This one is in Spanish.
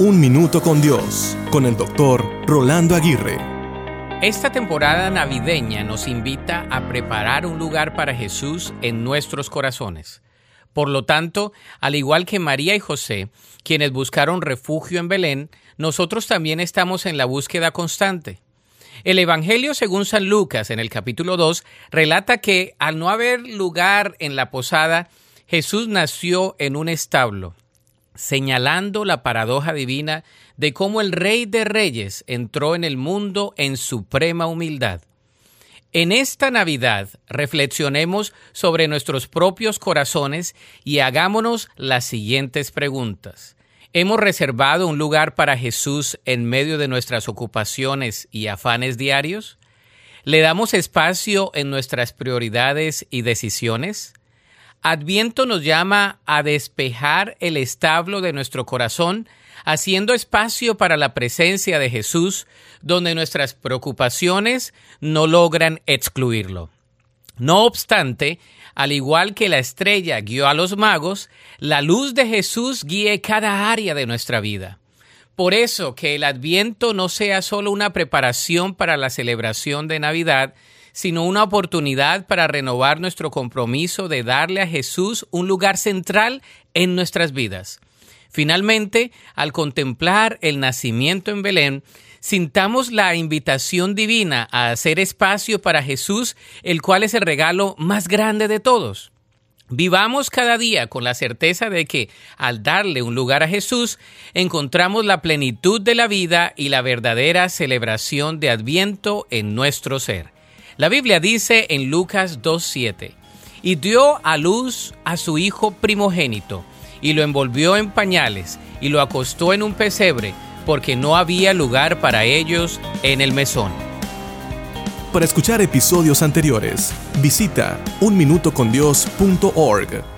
Un Minuto con Dios, con el doctor Rolando Aguirre. Esta temporada navideña nos invita a preparar un lugar para Jesús en nuestros corazones. Por lo tanto, al igual que María y José, quienes buscaron refugio en Belén, nosotros también estamos en la búsqueda constante. El Evangelio según San Lucas en el capítulo 2 relata que al no haber lugar en la posada, Jesús nació en un establo señalando la paradoja divina de cómo el Rey de Reyes entró en el mundo en suprema humildad. En esta Navidad reflexionemos sobre nuestros propios corazones y hagámonos las siguientes preguntas. ¿Hemos reservado un lugar para Jesús en medio de nuestras ocupaciones y afanes diarios? ¿Le damos espacio en nuestras prioridades y decisiones? Adviento nos llama a despejar el establo de nuestro corazón, haciendo espacio para la presencia de Jesús, donde nuestras preocupaciones no logran excluirlo. No obstante, al igual que la estrella guió a los magos, la luz de Jesús guíe cada área de nuestra vida. Por eso que el adviento no sea solo una preparación para la celebración de Navidad, sino una oportunidad para renovar nuestro compromiso de darle a Jesús un lugar central en nuestras vidas. Finalmente, al contemplar el nacimiento en Belén, sintamos la invitación divina a hacer espacio para Jesús, el cual es el regalo más grande de todos. Vivamos cada día con la certeza de que al darle un lugar a Jesús, encontramos la plenitud de la vida y la verdadera celebración de Adviento en nuestro ser. La Biblia dice en Lucas 2.7, y dio a luz a su hijo primogénito, y lo envolvió en pañales, y lo acostó en un pesebre, porque no había lugar para ellos en el mesón. Para escuchar episodios anteriores, visita unminutocondios.org.